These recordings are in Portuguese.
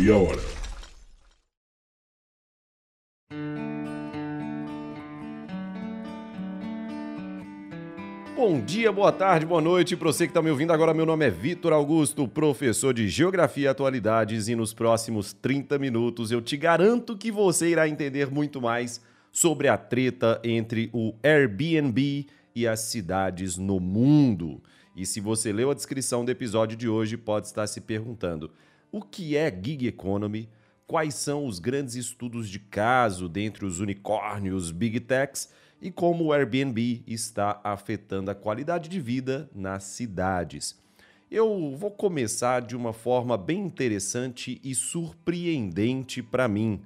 Meia Hora. Bom dia, boa tarde, boa noite para você que está me ouvindo agora. Meu nome é Vitor Augusto, professor de Geografia e Atualidades, e nos próximos 30 minutos eu te garanto que você irá entender muito mais sobre a treta entre o Airbnb e as cidades no mundo. E se você leu a descrição do episódio de hoje, pode estar se perguntando: o que é gig economy? Quais são os grandes estudos de caso dentre os unicórnios big techs e como o Airbnb está afetando a qualidade de vida nas cidades? Eu vou começar de uma forma bem interessante e surpreendente para mim.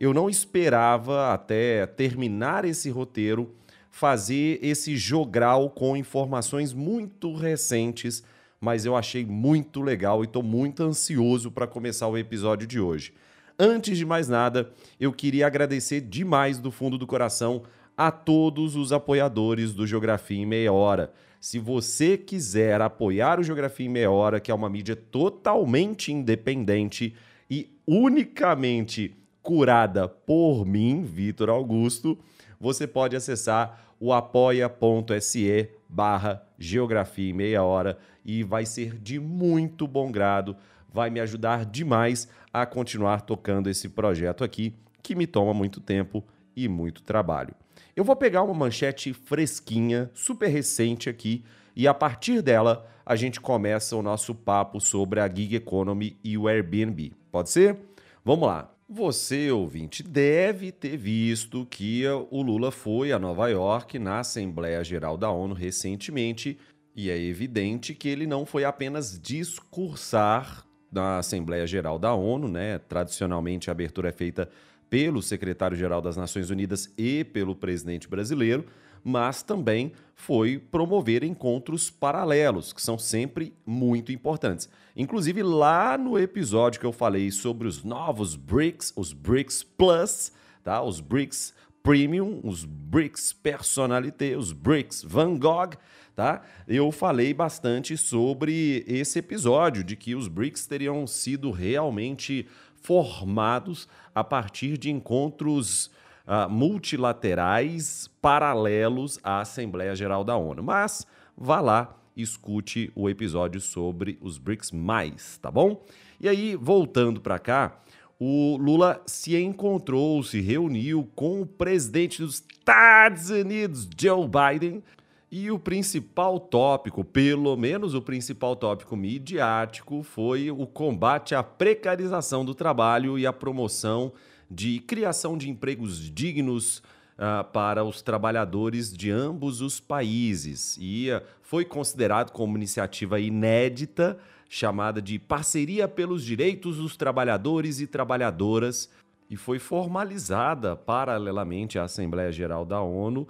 Eu não esperava até terminar esse roteiro fazer esse jogral com informações muito recentes, mas eu achei muito legal e estou muito ansioso para começar o episódio de hoje. Antes de mais nada, eu queria agradecer demais do fundo do coração a todos os apoiadores do Geografia em Meia Hora. Se você quiser apoiar o Geografia em Meia Hora, que é uma mídia totalmente independente e unicamente curada por mim, Vitor Augusto, você pode acessar o apoia.se barra geografia em meia hora e vai ser de muito bom grado, vai me ajudar demais a continuar tocando esse projeto aqui, que me toma muito tempo e muito trabalho. Eu vou pegar uma manchete fresquinha, super recente aqui, e a partir dela a gente começa o nosso papo sobre a gig economy e o Airbnb. Pode ser? Vamos lá. Você, ouvinte, deve ter visto que o Lula foi a Nova York na Assembleia Geral da ONU recentemente e é evidente que ele não foi apenas discursar na Assembleia Geral da ONU, né? Tradicionalmente a abertura é feita pelo secretário-geral das Nações Unidas e pelo presidente brasileiro, mas também foi promover encontros paralelos, que são sempre muito importantes. Inclusive, lá no episódio que eu falei sobre os novos BRICS, os BRICS Plus, tá? os BRICS Premium, os BRICS Personalité, os BRICS Van Gogh, tá? Eu falei bastante sobre esse episódio, de que os BRICS teriam sido realmente formados a partir de encontros uh, multilaterais paralelos à Assembleia Geral da ONU. Mas vá lá, escute o episódio sobre os BRICS mais, tá bom? E aí, voltando para cá, o Lula se encontrou, se reuniu com o presidente dos Estados Unidos, Joe Biden, e o principal tópico, pelo menos o principal tópico midiático, foi o combate à precarização do trabalho e a promoção de criação de empregos dignos uh, para os trabalhadores de ambos os países. E uh, foi considerado como iniciativa inédita, chamada de Parceria pelos Direitos dos Trabalhadores e Trabalhadoras, e foi formalizada paralelamente à Assembleia Geral da ONU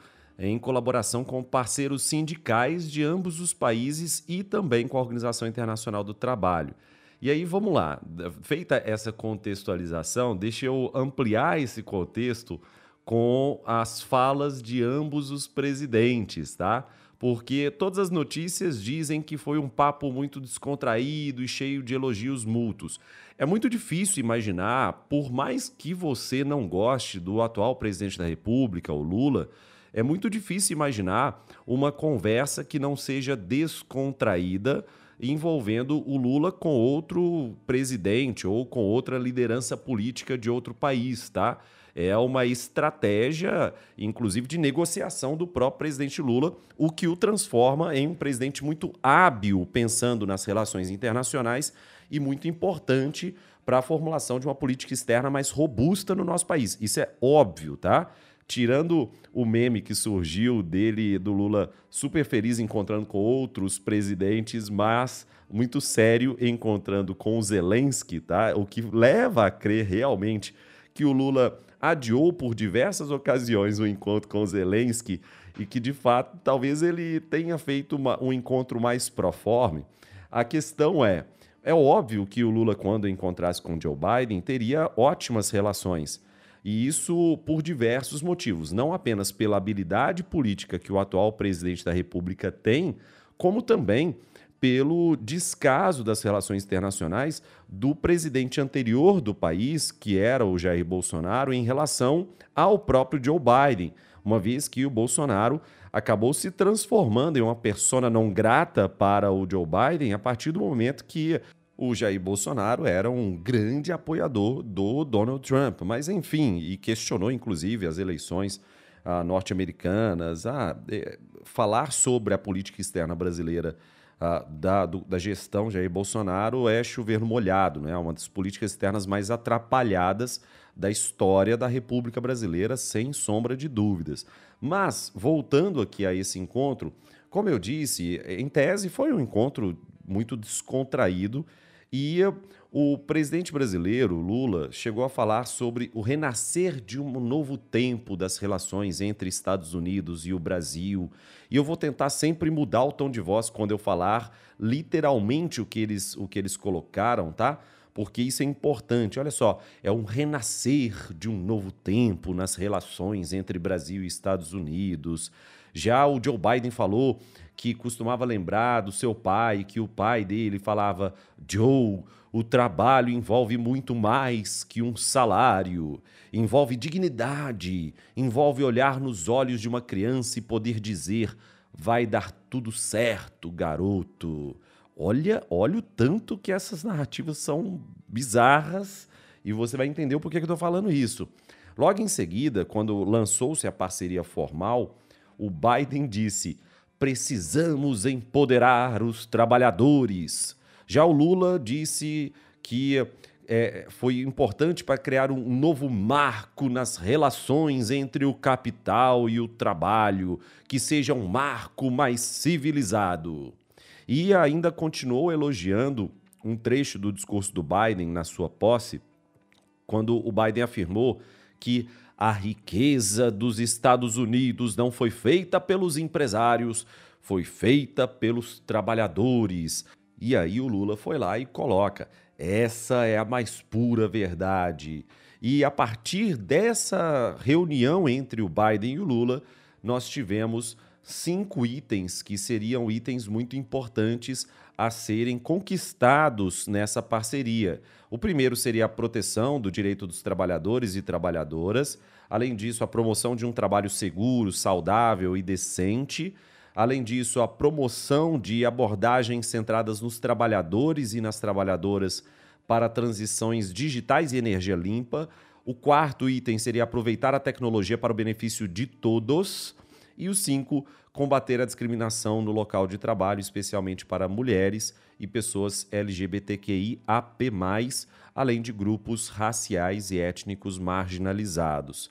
em colaboração com parceiros sindicais de ambos os países e também com a Organização Internacional do Trabalho. E aí vamos lá, feita essa contextualização, deixa eu ampliar esse contexto com as falas de ambos os presidentes, tá? Porque todas as notícias dizem que foi um papo muito descontraído e cheio de elogios mútuos. É muito difícil imaginar, por mais que você não goste do atual presidente da República, o Lula, é muito difícil imaginar uma conversa que não seja descontraída envolvendo o Lula com outro presidente ou com outra liderança política de outro país, tá? É uma estratégia, inclusive, de negociação do próprio presidente Lula, o que o transforma em um presidente muito hábil pensando nas relações internacionais e muito importante para a formulação de uma política externa mais robusta no nosso país. Isso é óbvio, tá? Tirando o meme que surgiu dele, do Lula, super feliz encontrando com outros presidentes, mas muito sério encontrando com o Zelensky, tá? O que leva a crer realmente que o Lula adiou por diversas ocasiões o encontro com o Zelensky e que, de fato, talvez ele tenha feito uma, um encontro mais proforme. A questão é, é óbvio que o Lula, quando encontrasse com Joe Biden, teria ótimas relações e isso por diversos motivos, não apenas pela habilidade política que o atual presidente da República tem, como também pelo descaso das relações internacionais do presidente anterior do país, que era o Jair Bolsonaro, em relação ao próprio Joe Biden, uma vez que o Bolsonaro acabou se transformando em uma persona não grata para o Joe Biden a partir do momento que o Jair Bolsonaro era um grande apoiador do Donald Trump. Mas, enfim, e questionou inclusive as eleições ah, norte-americanas, ah, é, falar sobre a política externa brasileira uh, da, do, da gestão Jair Bolsonaro é chover no molhado, né? uma das políticas externas mais atrapalhadas da história da República Brasileira, sem sombra de dúvidas. Mas, voltando aqui a esse encontro, como eu disse, em tese foi um encontro muito descontraído e o presidente brasileiro, Lula, chegou a falar sobre o renascer de um novo tempo das relações entre Estados Unidos e o Brasil. E eu vou tentar sempre mudar o tom de voz quando eu falar literalmente o que eles, o que eles colocaram, tá? Porque isso é importante. Olha só, é um renascer de um novo tempo nas relações entre Brasil e Estados Unidos. Já o Joe Biden falou que costumava lembrar do seu pai, que o pai dele falava: Joe, o trabalho envolve muito mais que um salário, envolve dignidade, envolve olhar nos olhos de uma criança e poder dizer: vai dar tudo certo, garoto. Olha, olha o tanto que essas narrativas são bizarras e você vai entender o porquê que eu estou falando isso. Logo em seguida, quando lançou-se a parceria formal, o Biden disse: precisamos empoderar os trabalhadores. Já o Lula disse que é, foi importante para criar um novo marco nas relações entre o capital e o trabalho, que seja um marco mais civilizado. E ainda continuou elogiando um trecho do discurso do Biden na sua posse, quando o Biden afirmou que a riqueza dos Estados Unidos não foi feita pelos empresários, foi feita pelos trabalhadores. E aí o Lula foi lá e coloca: essa é a mais pura verdade. E a partir dessa reunião entre o Biden e o Lula, nós tivemos cinco itens que seriam itens muito importantes a serem conquistados nessa parceria. O primeiro seria a proteção do direito dos trabalhadores e trabalhadoras, além disso, a promoção de um trabalho seguro, saudável e decente. Além disso, a promoção de abordagens centradas nos trabalhadores e nas trabalhadoras para transições digitais e energia limpa. O quarto item seria aproveitar a tecnologia para o benefício de todos. E o cinco, combater a discriminação no local de trabalho, especialmente para mulheres e pessoas LGBTQIAP+, além de grupos raciais e étnicos marginalizados.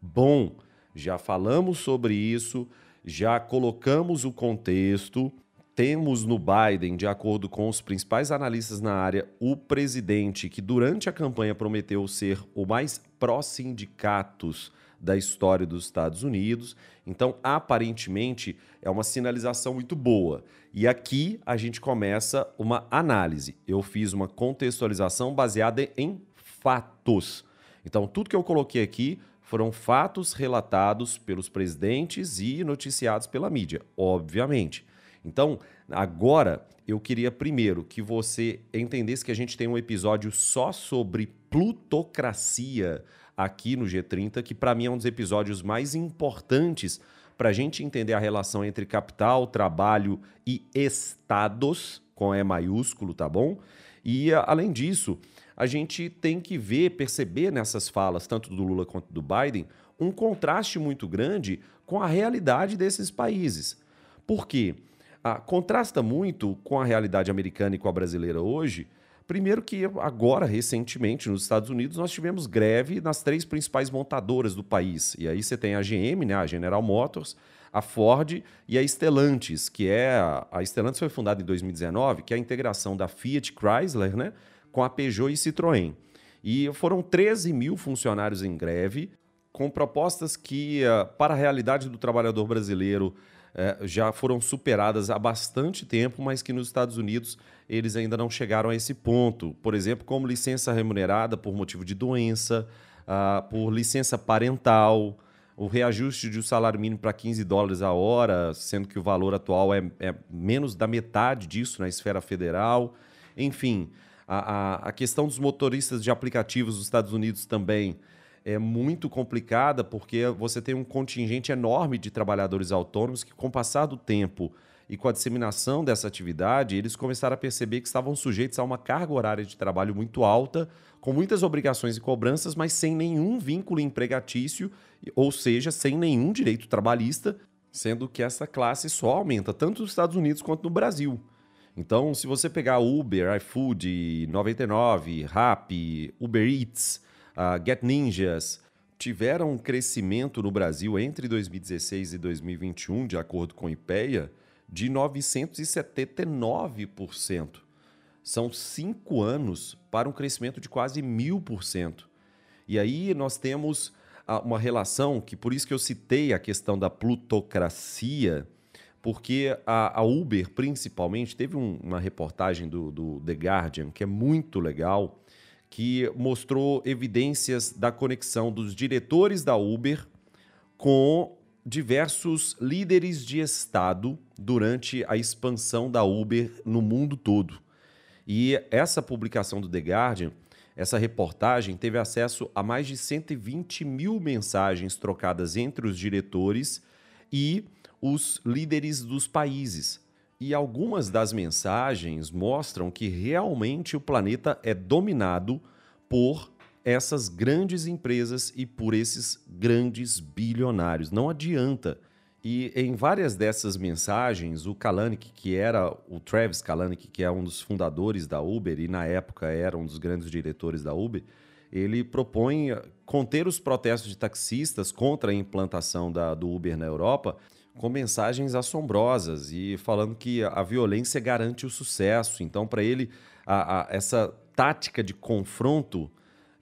Bom, já falamos sobre isso, já colocamos o contexto. Temos no Biden, de acordo com os principais analistas na área, o presidente que durante a campanha prometeu ser o mais pró-sindicatos da história dos Estados Unidos. Então, aparentemente, é uma sinalização muito boa. E aqui a gente começa uma análise. Eu fiz uma contextualização baseada em fatos. Então, tudo que eu coloquei aqui foram fatos relatados pelos presidentes e noticiados pela mídia, obviamente. Então, agora eu queria primeiro que você entendesse que a gente tem um episódio só sobre plutocracia aqui no G30, que para mim é um dos episódios mais importantes para a gente entender a relação entre capital, trabalho e estados, com E maiúsculo, tá bom? E além disso, a gente tem que ver, perceber nessas falas, tanto do Lula quanto do Biden, um contraste muito grande com a realidade desses países. Por quê? Ah, contrasta muito com a realidade americana e com a brasileira hoje. Primeiro que agora, recentemente, nos Estados Unidos, nós tivemos greve nas três principais montadoras do país. E aí você tem a GM, né, a General Motors, a Ford e a Stellantis, que é... A Stellantis foi fundada em 2019, que é a integração da Fiat Chrysler, né? com a Peugeot e Citroën. E foram 13 mil funcionários em greve, com propostas que, eh, para a realidade do trabalhador brasileiro, já foram superadas há bastante tempo, mas que nos Estados Unidos eles ainda não chegaram a esse ponto. Por exemplo, como licença remunerada por motivo de doença, ah, por licença parental, o reajuste de um salário mínimo para 15 dólares a hora, sendo que o valor atual é, é menos da metade disso na esfera federal. Enfim, a, a, a questão dos motoristas de aplicativos dos Estados Unidos também é muito complicada, porque você tem um contingente enorme de trabalhadores autônomos que, com o passar do tempo e com a disseminação dessa atividade, eles começaram a perceber que estavam sujeitos a uma carga horária de trabalho muito alta, com muitas obrigações e cobranças, mas sem nenhum vínculo empregatício, ou seja, sem nenhum direito trabalhista, sendo que essa classe só aumenta tanto nos Estados Unidos quanto no Brasil. Então, se você pegar Uber, iFood, 99, Rappi, Uber Eats, uh, Get Ninjas, tiveram um crescimento no Brasil entre 2016 e 2021, de acordo com o IPEA, de 979%. São cinco anos para um crescimento de quase mil por cento. E aí nós temos uma relação que, por isso que eu citei a questão da plutocracia, porque a, a Uber, principalmente, teve um, uma reportagem do, do The Guardian que é muito legal, que mostrou evidências da conexão dos diretores da Uber com diversos líderes de Estado durante a expansão da Uber no mundo todo. E essa publicação do The Guardian, essa reportagem, teve acesso a mais de 120 mil mensagens trocadas entre os diretores e os líderes dos países. E algumas das mensagens mostram que realmente o planeta é dominado por essas grandes empresas e por esses grandes bilionários. Não adianta. E em várias dessas mensagens, o Kalanick, que era o Travis Kalanick, que é um dos fundadores da Uber e na época era um dos grandes diretores da Uber, ele propõe conter os protestos de taxistas contra a implantação da, do Uber na Europa com mensagens assombrosas e falando que a violência garante o sucesso. Então, para ele, a, a, essa tática de confronto,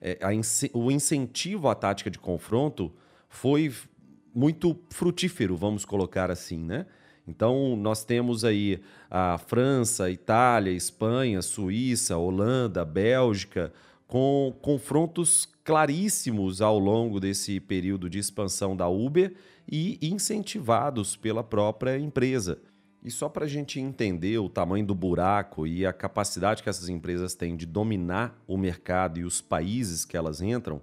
é, a, o incentivo à tática de confronto foi muito frutífero, vamos colocar assim, né? Então, nós temos aí a França, Itália, Espanha, Suíça, Holanda, Bélgica, com confrontos claríssimos ao longo desse período de expansão da Uber e incentivados pela própria empresa. E só para a gente entender o tamanho do buraco e a capacidade que essas empresas têm de dominar o mercado e os países que elas entram,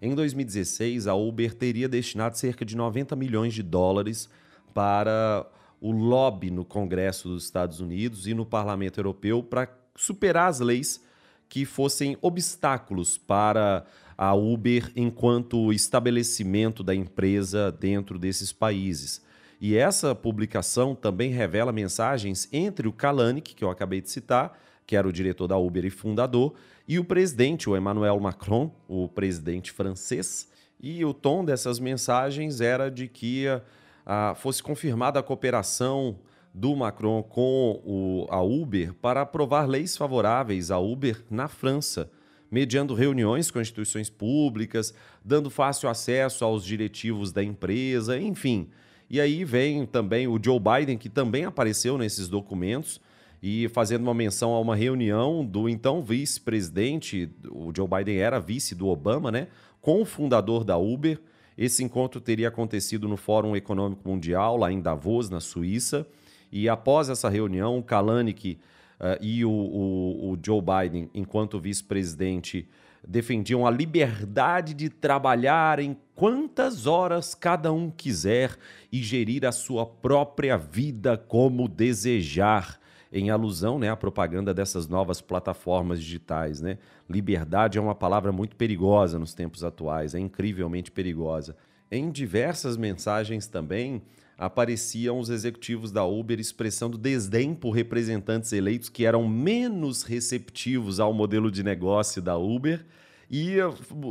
em 2016 a Uber teria destinado cerca de 90 milhões de dólares para o lobby no Congresso dos Estados Unidos e no Parlamento Europeu para superar as leis que fossem obstáculos para a Uber enquanto estabelecimento da empresa dentro desses países. E essa publicação também revela mensagens entre o Kalanick, que eu acabei de citar, que era o diretor da Uber e fundador, e o presidente, o Emmanuel Macron, o presidente francês. E o tom dessas mensagens era de que uh, fosse confirmada a cooperação do Macron com o, a Uber para aprovar leis favoráveis à Uber na França mediando reuniões com instituições públicas, dando fácil acesso aos diretivos da empresa, enfim. E aí vem também o Joe Biden, que também apareceu nesses documentos, e fazendo uma menção a uma reunião do então vice-presidente, o Joe Biden era vice do Obama, né, com o fundador da Uber. Esse encontro teria acontecido no Fórum Econômico Mundial, lá em Davos, na Suíça. E após essa reunião, Kalanick uh, e o, o, o Joe Biden, enquanto vice-presidente, defendiam a liberdade de trabalhar em quantas horas cada um quiser e gerir a sua própria vida como desejar, em alusão né, à propaganda dessas novas plataformas digitais. Né? Liberdade é uma palavra muito perigosa nos tempos atuais, é incrivelmente perigosa. Em diversas mensagens também, apareciam os executivos da Uber expressando desdém por representantes eleitos que eram menos receptivos ao modelo de negócio da Uber. E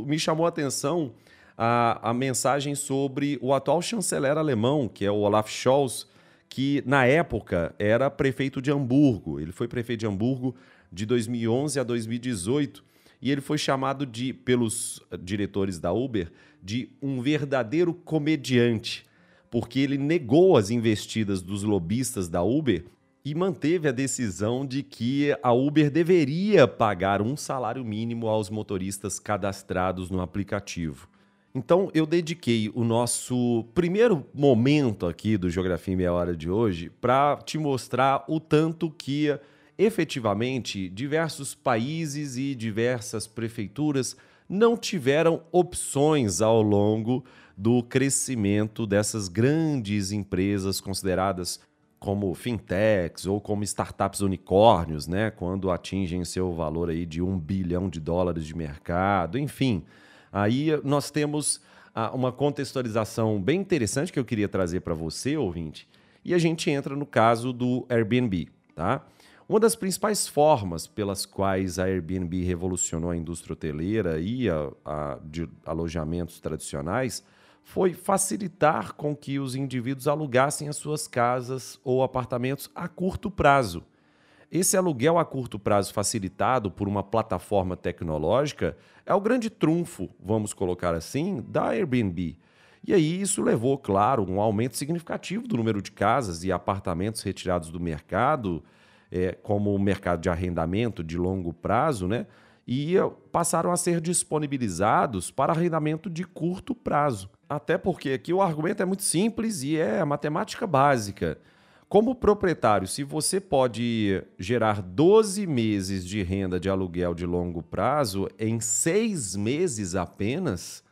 me chamou a atenção a, a mensagem sobre o atual chanceler alemão, que é o Olaf Scholz, que na época era prefeito de Hamburgo. Ele foi prefeito de Hamburgo de 2011 a 2018 e ele foi chamado de pelos diretores da Uber de um verdadeiro comediante porque ele negou as investidas dos lobistas da Uber e manteve a decisão de que a Uber deveria pagar um salário mínimo aos motoristas cadastrados no aplicativo. Então eu dediquei o nosso primeiro momento aqui do Geografia em Meia Hora de hoje para te mostrar o tanto que efetivamente diversos países e diversas prefeituras não tiveram opções ao longo do crescimento dessas grandes empresas consideradas como fintechs ou como startups unicórnios, né, quando atingem seu valor aí de um bilhão de dólares de mercado, enfim. Aí nós temos ah, uma contextualização bem interessante que eu queria trazer para você, ouvinte, e a gente entra no caso do Airbnb, tá? Uma das principais formas pelas quais a Airbnb revolucionou a indústria hoteleira e a, a de alojamentos tradicionais foi facilitar com que os indivíduos alugassem as suas casas ou apartamentos a curto prazo. Esse aluguel a curto prazo facilitado por uma plataforma tecnológica é o grande trunfo, vamos colocar assim, da Airbnb. E aí isso levou, claro, um aumento significativo do número de casas e apartamentos retirados do mercado, é, como o mercado de arrendamento de longo prazo, né? E passaram a ser disponibilizados para arrendamento de curto prazo. Até porque aqui o argumento é muito simples e é a matemática básica. Como proprietário, se você pode gerar 12 meses de renda de aluguel de longo prazo em seis meses apenas,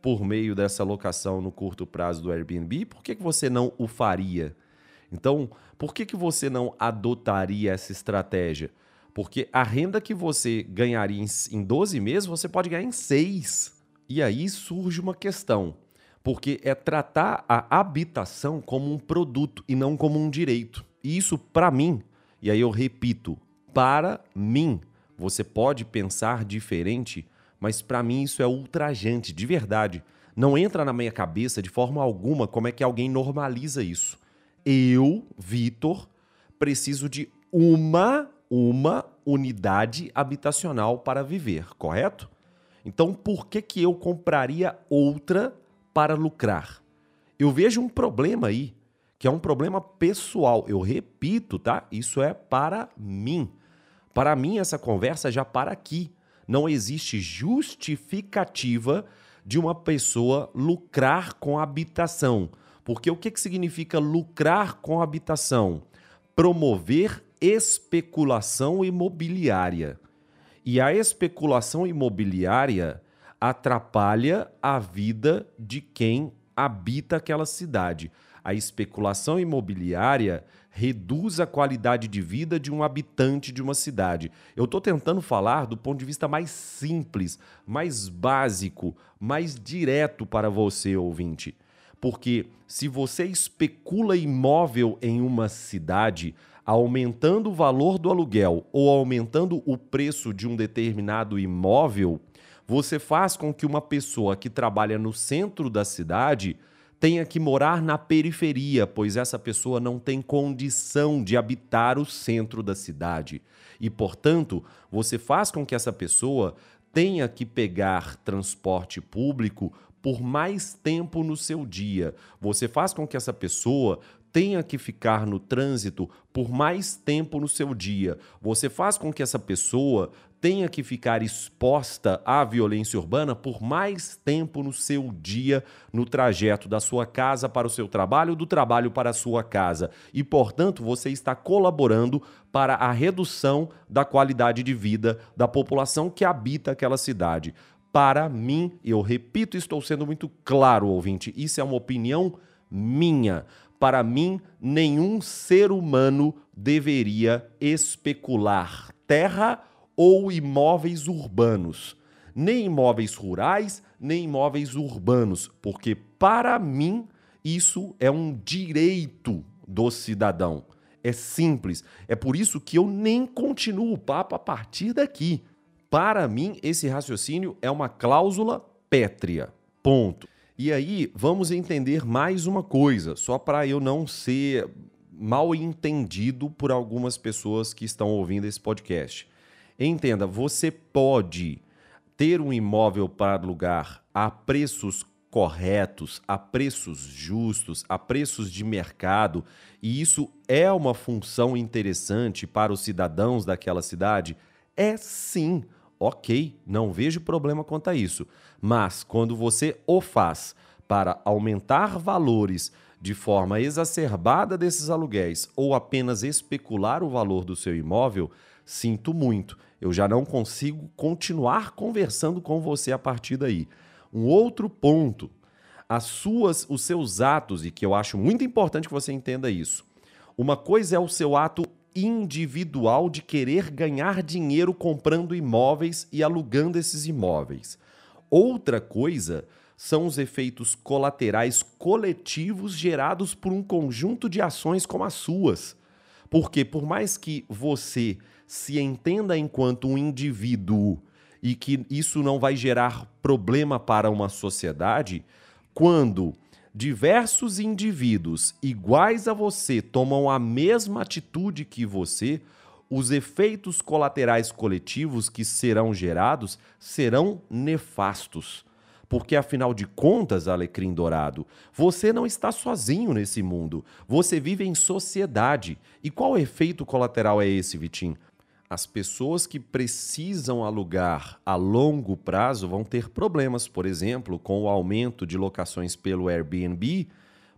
por meio dessa locação no curto prazo do Airbnb, por que, que você não o faria? Então, por que, que você não adotaria essa estratégia? Porque a renda que você ganharia em 12 meses, você pode ganhar em 6. E aí surge uma questão porque é tratar a habitação como um produto e não como um direito. E isso, para mim, e aí eu repito, para mim, você pode pensar diferente, mas para mim isso é ultrajante, de verdade. Não entra na minha cabeça de forma alguma como é que alguém normaliza isso. Eu, Vitor, preciso de uma, uma unidade habitacional para viver, correto? Então, por que que eu compraria outra para lucrar. Eu vejo um problema aí, que é um problema pessoal. Eu repito, tá? Isso é para mim. Para mim, essa conversa já para aqui. Não existe justificativa de uma pessoa lucrar com habitação. Porque o que, que significa lucrar com habitação? Promover especulação imobiliária. E a especulação imobiliária atrapalha a vida de quem habita aquela cidade. A especulação imobiliária reduz a qualidade de vida de um habitante de uma cidade. Eu estou tentando falar do ponto de vista mais simples, mais básico, mais direto para você, ouvinte. Porque se você especula imóvel em uma cidade, aumentando o valor do aluguel ou aumentando o preço de um determinado imóvel, você faz com que uma pessoa que trabalha no centro da cidade tenha que morar na periferia, pois essa pessoa não tem condição de habitar o centro da cidade. E, portanto, você faz com que essa pessoa tenha que pegar transporte público por mais tempo no seu dia. Você faz com que essa pessoa tenha que ficar no trânsito por mais tempo no seu dia. Você faz com que essa pessoa tenha que ficar exposta à violência urbana por mais tempo no seu dia, no trajeto da sua casa para o seu trabalho, do trabalho para a sua casa. E, portanto, você está colaborando para a redução da qualidade de vida da população que habita aquela cidade. Para mim, eu repito, estou sendo muito claro, ouvinte, isso é uma opinião minha. Para mim, nenhum ser humano deveria especular terra ou imóveis urbanos. Nem imóveis rurais, nem imóveis urbanos, porque para mim isso é um direito do cidadão. É simples. É por isso que eu nem continuo o papo a partir daqui. Para mim, esse raciocínio é uma cláusula pétrea. Ponto. E aí, vamos entender mais uma coisa, só para eu não ser mal entendido por algumas pessoas que estão ouvindo esse podcast. Entenda, você pode ter um imóvel para alugar a preços corretos, a preços justos, a preços de mercado, e isso é uma função interessante para os cidadãos daquela cidade? É sim. ok, não vejo problema quanto a isso. Mas quando você o faz para aumentar valores de forma exacerbada desses aluguéis ou apenas especular o valor do seu imóvel, sinto muito. Eu já não consigo continuar conversando com você a partir daí. Um outro ponto, as suas, os seus atos e que eu acho muito importante que você entenda isso. Uma coisa é o seu ato individual de querer ganhar dinheiro comprando imóveis e alugando esses imóveis. Outra coisa são os efeitos colaterais coletivos gerados por um conjunto de ações como as suas. Porque, por mais que você se entenda enquanto um indivíduo e que isso não vai gerar problema para uma sociedade, quando diversos indivíduos iguais a você tomam a mesma atitude que você, os efeitos colaterais coletivos que serão gerados serão nefastos. Porque, afinal de contas, Alecrim Dourado, você não está sozinho nesse mundo. Você vive em sociedade. E qual efeito colateral é esse, Vitinho? As pessoas que precisam alugar a longo prazo vão ter problemas, por exemplo, com o aumento de locações pelo Airbnb,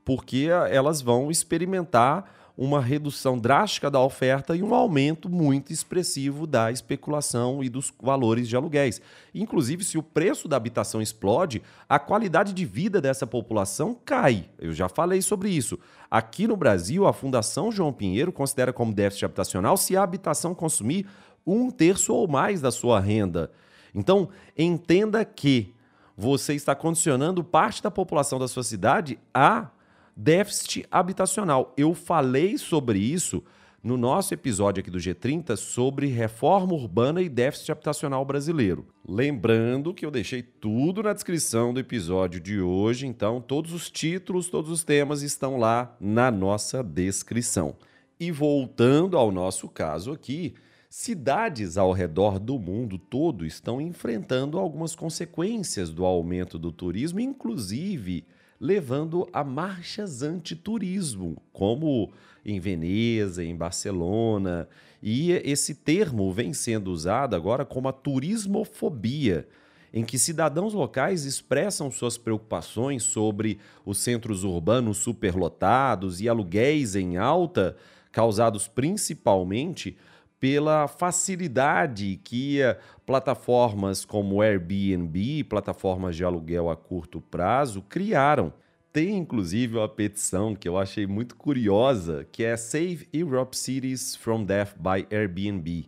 porque elas vão experimentar uma redução drástica da oferta e um aumento muito expressivo da especulação e dos valores de aluguéis. Inclusive, se o preço da habitação explode, a qualidade de vida dessa população cai. Eu já falei sobre isso. Aqui no Brasil, a Fundação João Pinheiro considera como déficit habitacional se a habitação consumir um terço ou mais da sua renda. Então, entenda que você está condicionando parte da população da sua cidade a déficit habitacional. Eu falei sobre isso no nosso episódio aqui do G30 sobre reforma urbana e déficit habitacional brasileiro. Lembrando que eu deixei tudo na descrição do episódio de hoje, então todos os títulos, todos os temas estão lá na nossa descrição. E voltando ao nosso caso aqui, cidades ao redor do mundo todo estão enfrentando algumas consequências do aumento do turismo, inclusive levando a marchas antiturismo, como em Veneza, em Barcelona. E esse termo vem sendo usado agora como a turismofobia, em que cidadãos locais expressam suas preocupações sobre os centros urbanos superlotados e aluguéis em alta, causados principalmente pela facilidade que plataformas como Airbnb, plataformas de aluguel a curto prazo, criaram. Tem inclusive uma petição que eu achei muito curiosa, que é Save Europe Cities from Death by Airbnb.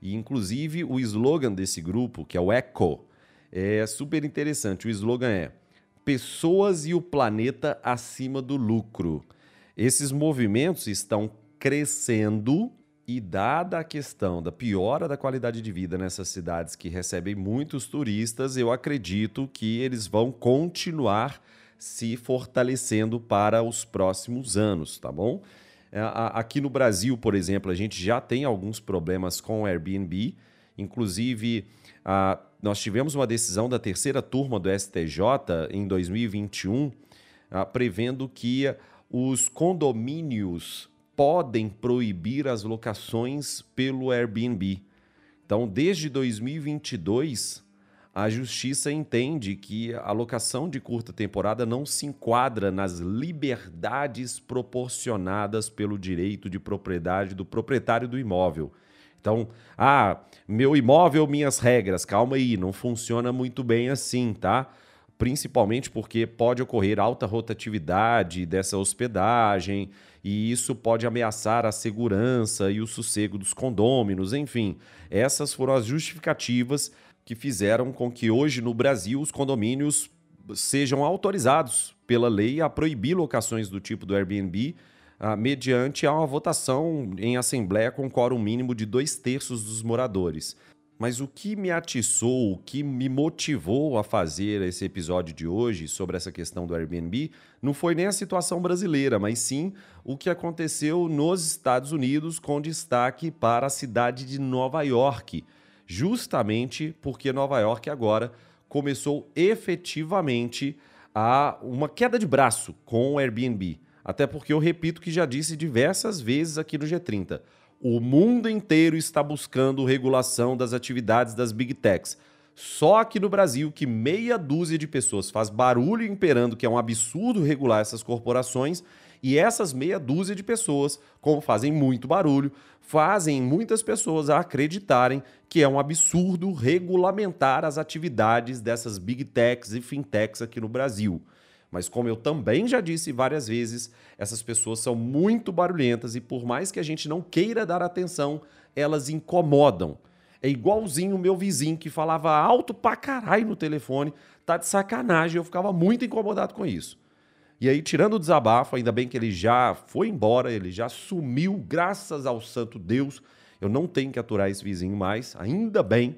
E inclusive o slogan desse grupo, que é o ECHO, é super interessante. O slogan é Pessoas e o planeta acima do lucro. Esses movimentos estão crescendo e dada a questão da piora da qualidade de vida nessas cidades que recebem muitos turistas, eu acredito que eles vão continuar se fortalecendo para os próximos anos, tá bom? É, aqui no Brasil, por exemplo, a gente já tem alguns problemas com o Airbnb. Inclusive, nós tivemos uma decisão da terceira turma do STJ em 2021, prevendo que os condomínios podem proibir as locações pelo Airbnb. Então, desde 2022, a justiça entende que a locação de curta temporada não se enquadra nas liberdades proporcionadas pelo direito de propriedade do proprietário do imóvel. Então, ah, meu imóvel, minhas regras. Calma aí, não funciona muito bem assim, tá? Principalmente porque pode ocorrer alta rotatividade dessa hospedagem e isso pode ameaçar a segurança e o sossego dos condôminos, enfim. Essas foram as justificativas que fizeram com que hoje no Brasil os condomínios sejam autorizados pela lei a proibir locações do tipo do Airbnb ah, mediante a uma votação em assembleia com quórum mínimo de dois terços dos moradores. Mas o que me atiçou, o que me motivou a fazer esse episódio de hoje sobre essa questão do Airbnb não foi nem a situação brasileira, mas sim o que aconteceu nos Estados Unidos, com destaque para a cidade de Nova York, justamente porque Nova York agora começou efetivamente a uma queda de braço com o Airbnb. Até porque eu repito que já disse diversas vezes aqui no G30 O mundo inteiro está buscando regulação das atividades das big techs. Só aqui no Brasil que meia dúzia de pessoas faz barulho imperando que é um absurdo regular essas corporações e essas meia dúzia de pessoas, como fazem muito barulho, fazem muitas pessoas acreditarem que é um absurdo regulamentar as atividades dessas big techs e fintechs aqui no Brasil. Mas como eu também já disse várias vezes, essas pessoas são muito barulhentas e por mais que a gente não queira dar atenção, elas incomodam. É igualzinho o meu vizinho que falava alto pra caralho no telefone, tá de sacanagem, eu ficava muito incomodado com isso. E aí, tirando o desabafo, ainda bem que ele já foi embora, ele já sumiu, graças ao santo Deus. Eu não tenho que aturar esse vizinho mais, ainda bem.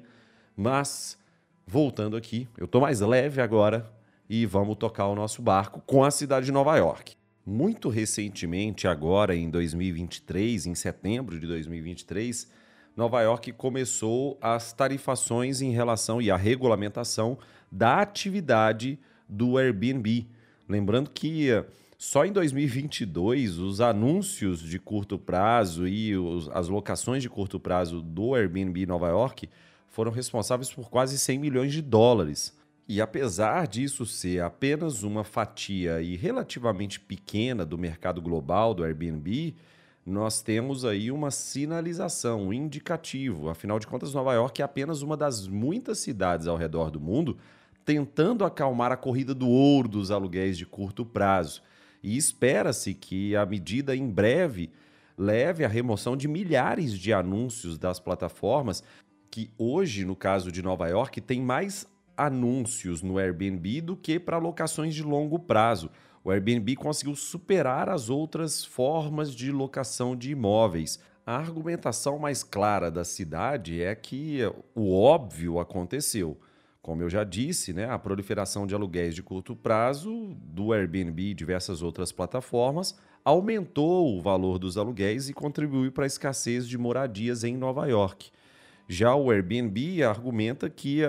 Mas, voltando aqui, eu tô mais leve agora e vamos tocar o nosso barco com a cidade de Nova York. Muito recentemente, agora em 2023, em setembro de 2023, Nova York começou as tarifações em relação e a regulamentação da atividade do Airbnb Lembrando que eh, só em 2022 os anúncios de curto prazo e os, as locações de curto prazo do Airbnb Nova York foram responsáveis por quase 100 milhões de dólares. E apesar disso ser apenas uma fatia e relativamente pequena do mercado global do Airbnb, nós temos aí uma sinalização, um indicativo. Afinal de contas, Nova York é apenas uma das muitas cidades ao redor do mundo tentando acalmar a corrida do ouro dos aluguéis de curto prazo. E espera-se que a medida em breve leve à remoção de milhares de anúncios das plataformas que hoje, no caso de Nova York, tem mais anúncios no Airbnb do que para locações de longo prazo. O Airbnb conseguiu superar as outras formas de locação de imóveis. A argumentação mais clara da cidade é que o óbvio aconteceu. Como eu já disse, né, a proliferação de aluguéis de curto prazo do Airbnb e diversas outras plataformas aumentou o valor dos aluguéis e contribuiu para a escassez de moradias em Nova York. Já o Airbnb argumenta que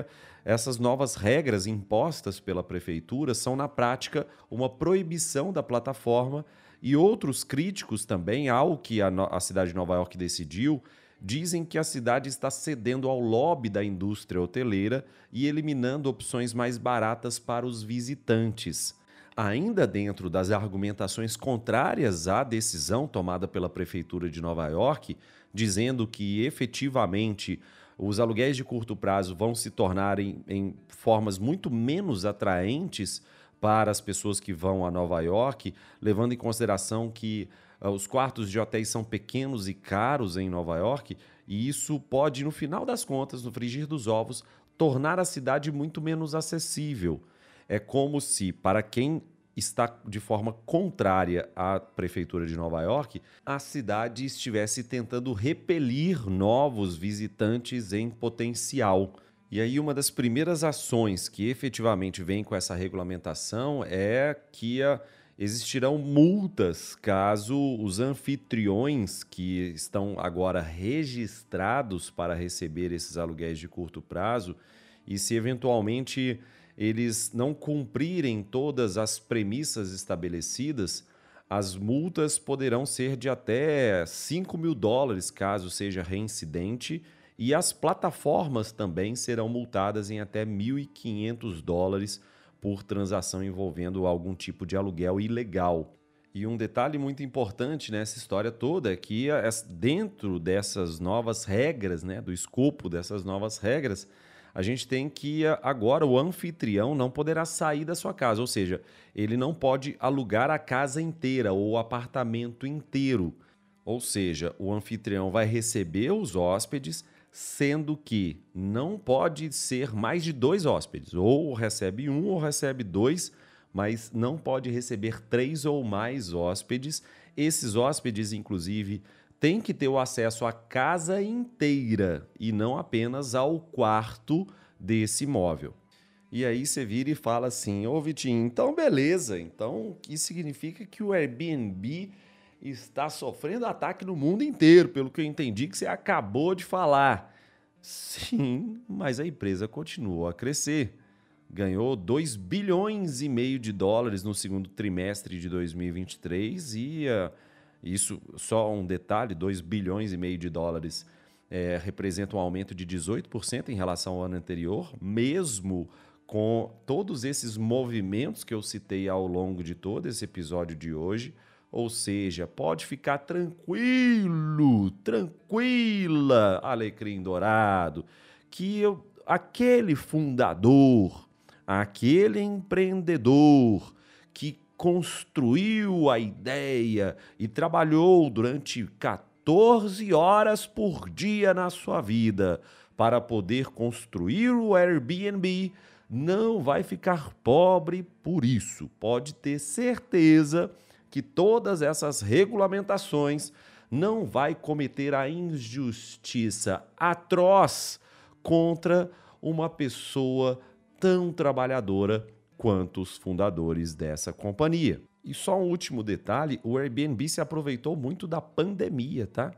essas novas regras impostas pela prefeitura são, na prática, uma proibição da plataforma e outros críticos também ao que a, a cidade de Nova York decidiu dizem que a cidade está cedendo ao lobby da indústria hoteleira e eliminando opções mais baratas para os visitantes. Ainda dentro das argumentações contrárias à decisão tomada pela Prefeitura de Nova York, dizendo que efetivamente os aluguéis de curto prazo vão se tornar em, formas muito menos atraentes para as pessoas que vão a Nova York, levando em consideração que uh, os quartos de hotéis são pequenos e caros em Nova York, e isso pode, no final das contas, no frigir dos ovos, tornar a cidade muito menos acessível. É como se, para quem está de forma contrária à prefeitura de Nova York, a cidade estivesse tentando repelir novos visitantes em potencial. E aí, uma das primeiras ações que efetivamente vem com essa regulamentação é que a, existirão multas caso os anfitriões que estão agora registrados para receber esses aluguéis de curto prazo e se eventualmente eles não cumprirem todas as premissas estabelecidas, as multas poderão ser de até 5 mil dólares caso seja reincidente e as plataformas também serão multadas em até 1.500 dólares por transação envolvendo algum tipo de aluguel ilegal. E um detalhe muito importante nessa história toda é que dentro dessas novas regras, né, do escopo dessas novas regras, a gente tem que agora o anfitrião não poderá sair da sua casa, ou seja, ele não pode alugar a casa inteira ou o apartamento inteiro. Ou seja, o anfitrião vai receber os hóspedes, sendo que não pode ser mais de dois hóspedes. Ou recebe um ou recebe dois, mas não pode receber três ou mais hóspedes. Esses hóspedes, inclusive, têm que ter o acesso à casa inteira e não apenas ao quarto desse imóvel. E aí você vira e fala assim: Ô Vitinho, então beleza. Então isso significa que o Airbnb está sofrendo ataque no mundo inteiro, pelo que eu entendi que você acabou de falar. Sim, mas a empresa continuou a crescer. Ganhou 2 bilhões e meio de dólares no segundo trimestre de 2023 e uh, Isso, só um detalhe: 2 bilhões e meio de dólares é, representa um aumento de 18% em relação ao ano anterior, mesmo com todos esses movimentos que eu citei ao longo de todo esse episódio de hoje. Ou seja, pode ficar tranquilo, tranquila, Alecrim Dourado, que eu, aquele fundador, aquele empreendedor que construiu a ideia e trabalhou durante 14 horas por dia na sua vida para poder construir o Airbnb, não vai ficar pobre por isso. Pode ter certeza que todas essas regulamentações não vai cometer a injustiça atroz contra uma pessoa tão trabalhadora quanto os fundadores dessa companhia. E só um último detalhe, o Airbnb se aproveitou muito da pandemia, tá?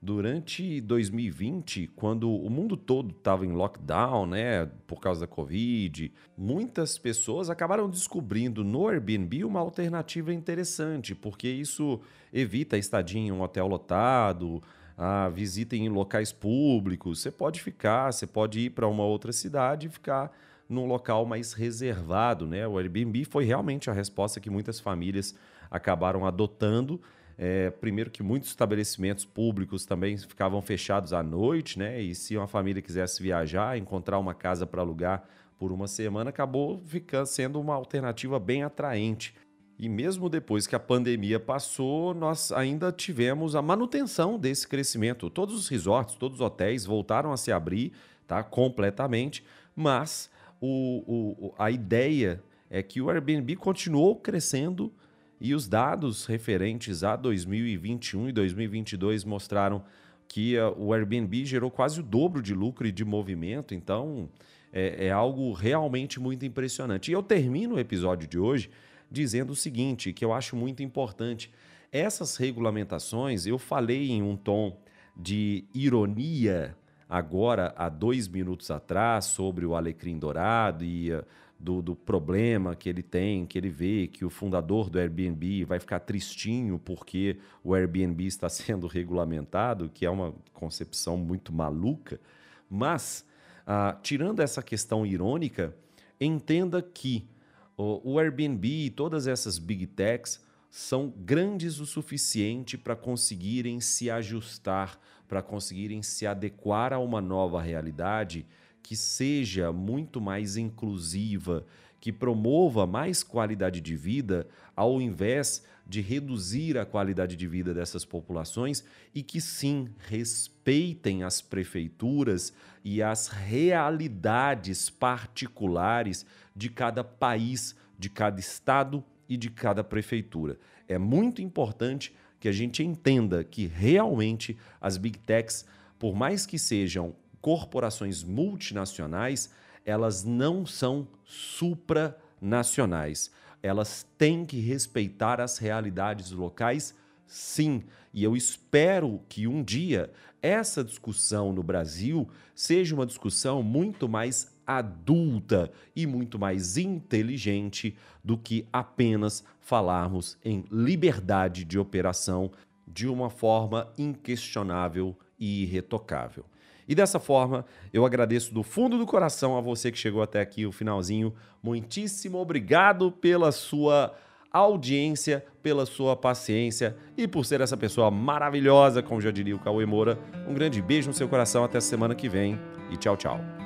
Durante 2020, quando o mundo todo estava em lockdown, né, por causa da Covid, muitas pessoas acabaram descobrindo no Airbnb uma alternativa interessante, porque isso evita a estadia em um hotel lotado, a visita em locais públicos. Você pode ficar, você pode ir para uma outra cidade e ficar num local mais reservado, né? O Airbnb foi realmente a resposta que muitas famílias acabaram adotando é, primeiro que muitos estabelecimentos públicos também ficavam fechados à noite, né? E se uma família quisesse viajar, encontrar uma casa para alugar por uma semana, acabou ficando sendo uma alternativa bem atraente. E mesmo depois que a pandemia passou, nós ainda tivemos a manutenção desse crescimento. Todos os resorts, todos os hotéis voltaram a se abrir, tá? Completamente, mas o, o, a ideia é que o Airbnb continuou crescendo e os dados referentes a 2021 e 2022 mostraram que uh, o Airbnb gerou quase o dobro de lucro e de movimento, então é, é algo realmente muito impressionante. E eu termino o episódio de hoje dizendo o seguinte, que eu acho muito importante. Essas regulamentações, eu falei em um tom de ironia agora, há dois minutos atrás, sobre o alecrim dourado e uh, do, do, problema que ele tem, que ele vê que o fundador do Airbnb vai ficar tristinho porque o Airbnb está sendo regulamentado, que é uma concepção muito maluca. Mas, ah, tirando essa questão irônica, entenda que o, o Airbnb e todas essas big techs são grandes o suficiente para conseguirem se ajustar, para conseguirem se adequar a uma nova realidade que seja muito mais inclusiva, que promova mais qualidade de vida, ao invés de reduzir a qualidade de vida dessas populações e que sim respeitem as prefeituras e as realidades particulares de cada país, de cada estado e de cada prefeitura. É muito importante que a gente entenda que realmente as big techs, por mais que sejam corporações multinacionais, elas não são supranacionais. Elas têm que respeitar as realidades locais, sim. E eu espero que um dia essa discussão no Brasil seja uma discussão muito mais adulta e muito mais inteligente do que apenas falarmos em liberdade de operação de uma forma inquestionável e irretocável. E dessa forma, eu agradeço do fundo do coração a você que chegou até aqui o finalzinho. Muitíssimo obrigado pela sua audiência, pela sua paciência e por ser essa pessoa maravilhosa, como já diria o Cauê Moura. Um grande beijo no seu coração, até semana que vem e tchau, tchau.